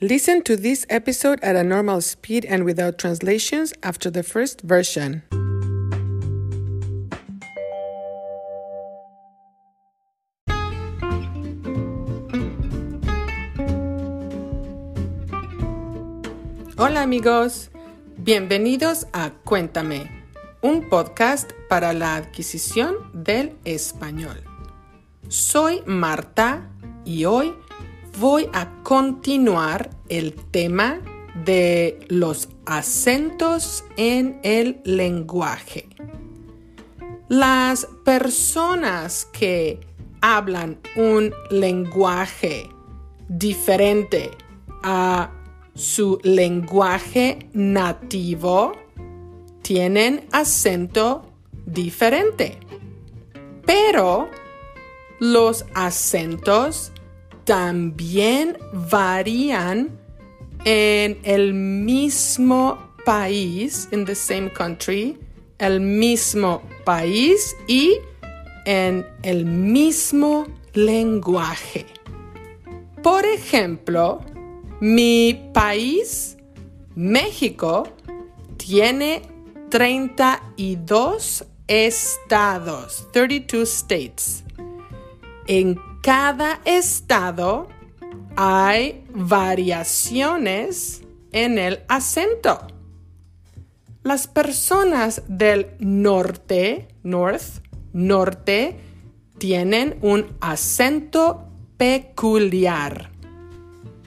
Listen to this episode at a normal speed and without translations after the first version. Hola amigos, bienvenidos a Cuéntame, un podcast para la adquisición del español. Soy Marta y hoy voy a continuar el tema de los acentos en el lenguaje. Las personas que hablan un lenguaje diferente a su lenguaje nativo tienen acento diferente. Pero los acentos también varían en el mismo país, in the same country, el mismo país y en el mismo lenguaje. Por ejemplo, mi país, México, tiene 32 estados, 32 states. Cada estado hay variaciones en el acento. Las personas del norte, north, norte, tienen un acento peculiar.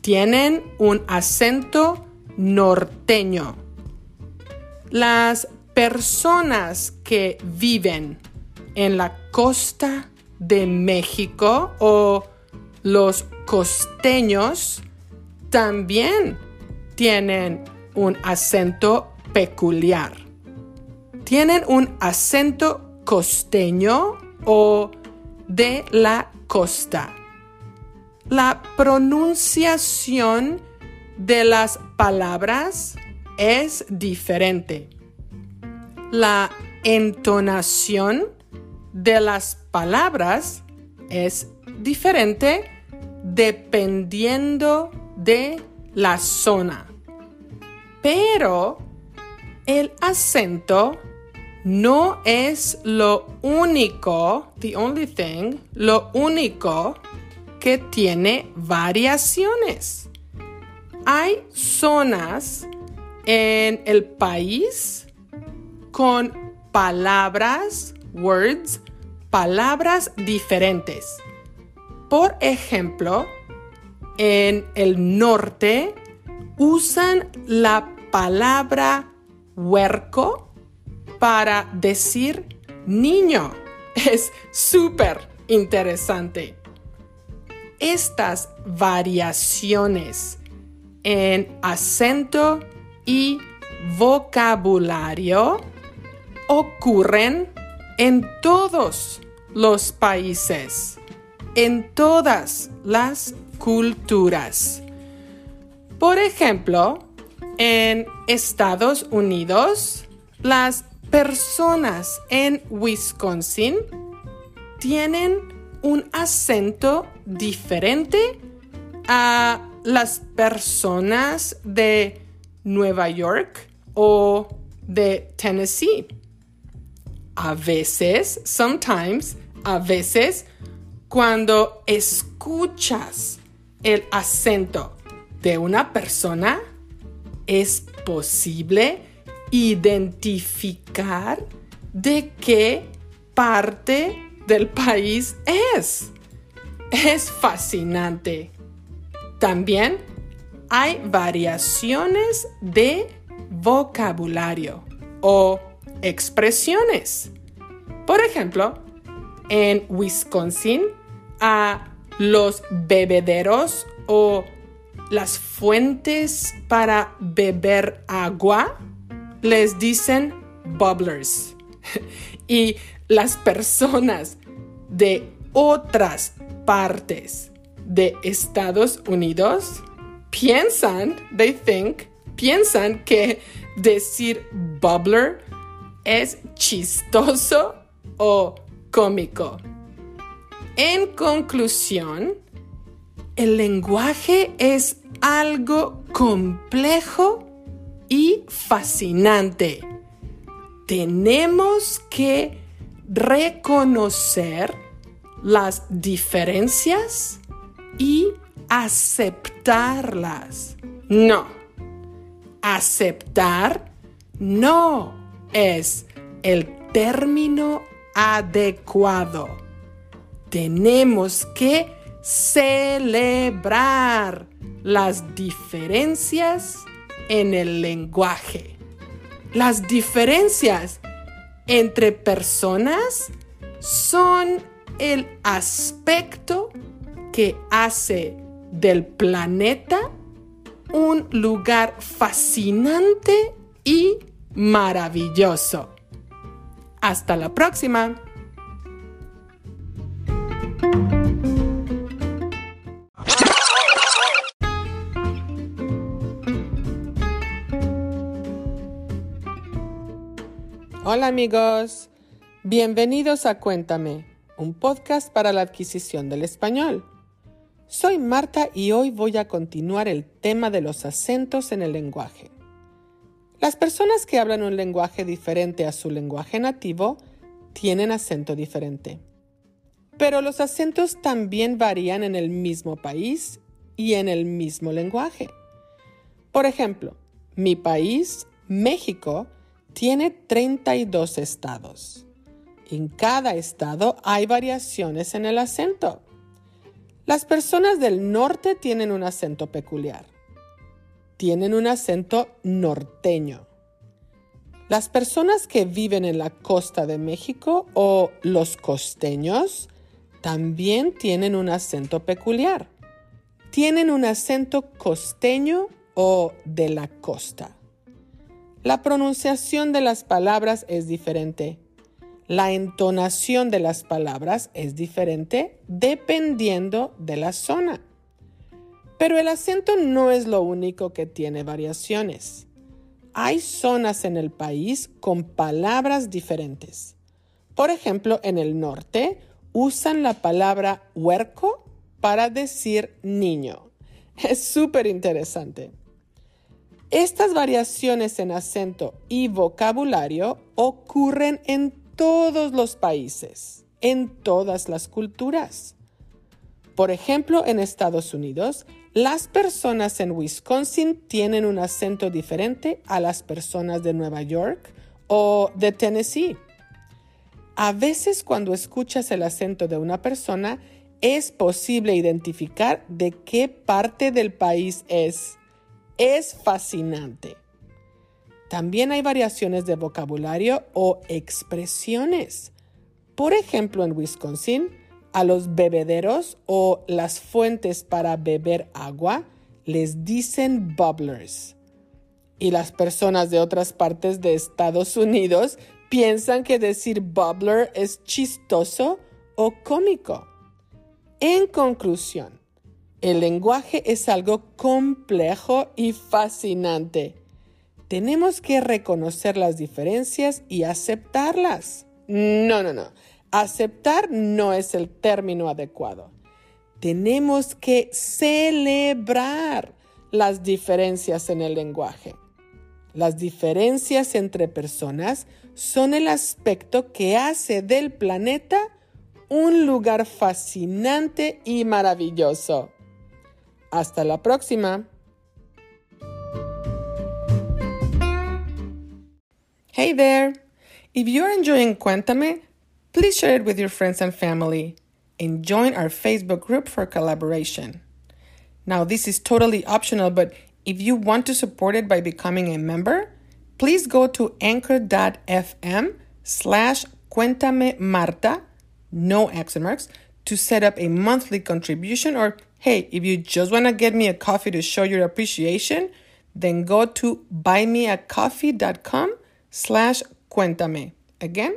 Tienen un acento norteño. Las personas que viven en la costa de México o los costeños también tienen un acento peculiar. Tienen un acento costeño o de la costa. La pronunciación de las palabras es diferente. La entonación de las palabras es diferente dependiendo de la zona. Pero el acento no es lo único, the only thing, lo único que tiene variaciones. Hay zonas en el país con palabras words, palabras diferentes. Por ejemplo, en el norte usan la palabra huerco para decir niño. Es súper interesante. Estas variaciones en acento y vocabulario ocurren en todos los países, en todas las culturas. Por ejemplo, en Estados Unidos, las personas en Wisconsin tienen un acento diferente a las personas de Nueva York o de Tennessee a veces, sometimes, a veces, cuando escuchas el acento de una persona, es posible identificar de qué parte del país es. Es fascinante. También hay variaciones de vocabulario o expresiones. Por ejemplo, en Wisconsin, a los bebederos o las fuentes para beber agua les dicen bubblers. y las personas de otras partes de Estados Unidos piensan, they think, piensan que decir bubbler es chistoso o cómico. En conclusión, El lenguaje es algo complejo y fascinante. Tenemos que reconocer las diferencias y aceptarlas. No, aceptar no es el término adecuado. Tenemos que celebrar las diferencias en el lenguaje. Las diferencias entre personas son el aspecto que hace del planeta un lugar fascinante y maravilloso. Hasta la próxima. Hola amigos, bienvenidos a Cuéntame, un podcast para la adquisición del español. Soy Marta y hoy voy a continuar el tema de los acentos en el lenguaje. Las personas que hablan un lenguaje diferente a su lenguaje nativo tienen acento diferente. Pero los acentos también varían en el mismo país y en el mismo lenguaje. Por ejemplo, mi país, México, tiene 32 estados. En cada estado hay variaciones en el acento. Las personas del norte tienen un acento peculiar. Tienen un acento norteño. Las personas que viven en la costa de México o los costeños también tienen un acento peculiar. Tienen un acento costeño o de la costa. La pronunciación de las palabras es diferente. La entonación de las palabras es diferente dependiendo de la zona. Pero el acento no es lo único que tiene variaciones. Hay zonas en el país con palabras diferentes. Por ejemplo, en el norte usan la palabra huerco para decir niño. Es súper interesante. Estas variaciones en acento y vocabulario ocurren en todos los países, en todas las culturas. Por ejemplo, en Estados Unidos, las personas en Wisconsin tienen un acento diferente a las personas de Nueva York o de Tennessee. A veces cuando escuchas el acento de una persona, es posible identificar de qué parte del país es es fascinante. También hay variaciones de vocabulario o expresiones. Por ejemplo, en Wisconsin, a los bebederos o las fuentes para beber agua les dicen bubblers. Y las personas de otras partes de Estados Unidos piensan que decir bubbler es chistoso o cómico. En conclusión, el lenguaje es algo complejo y fascinante. Tenemos que reconocer las diferencias y aceptarlas. No, no, no. Aceptar no es el término adecuado. Tenemos que celebrar las diferencias en el lenguaje. Las diferencias entre personas son el aspecto que hace del planeta un lugar fascinante y maravilloso. Hasta la próxima. Hey there! If you're enjoying Cuéntame, please share it with your friends and family and join our Facebook group for collaboration. Now, this is totally optional, but if you want to support it by becoming a member, please go to anchor.fm slash Cuéntame Marta, no accent marks, to set up a monthly contribution or Hey, if you just want to get me a coffee to show your appreciation, then go to buymeacoffee.com slash cuéntame. Again,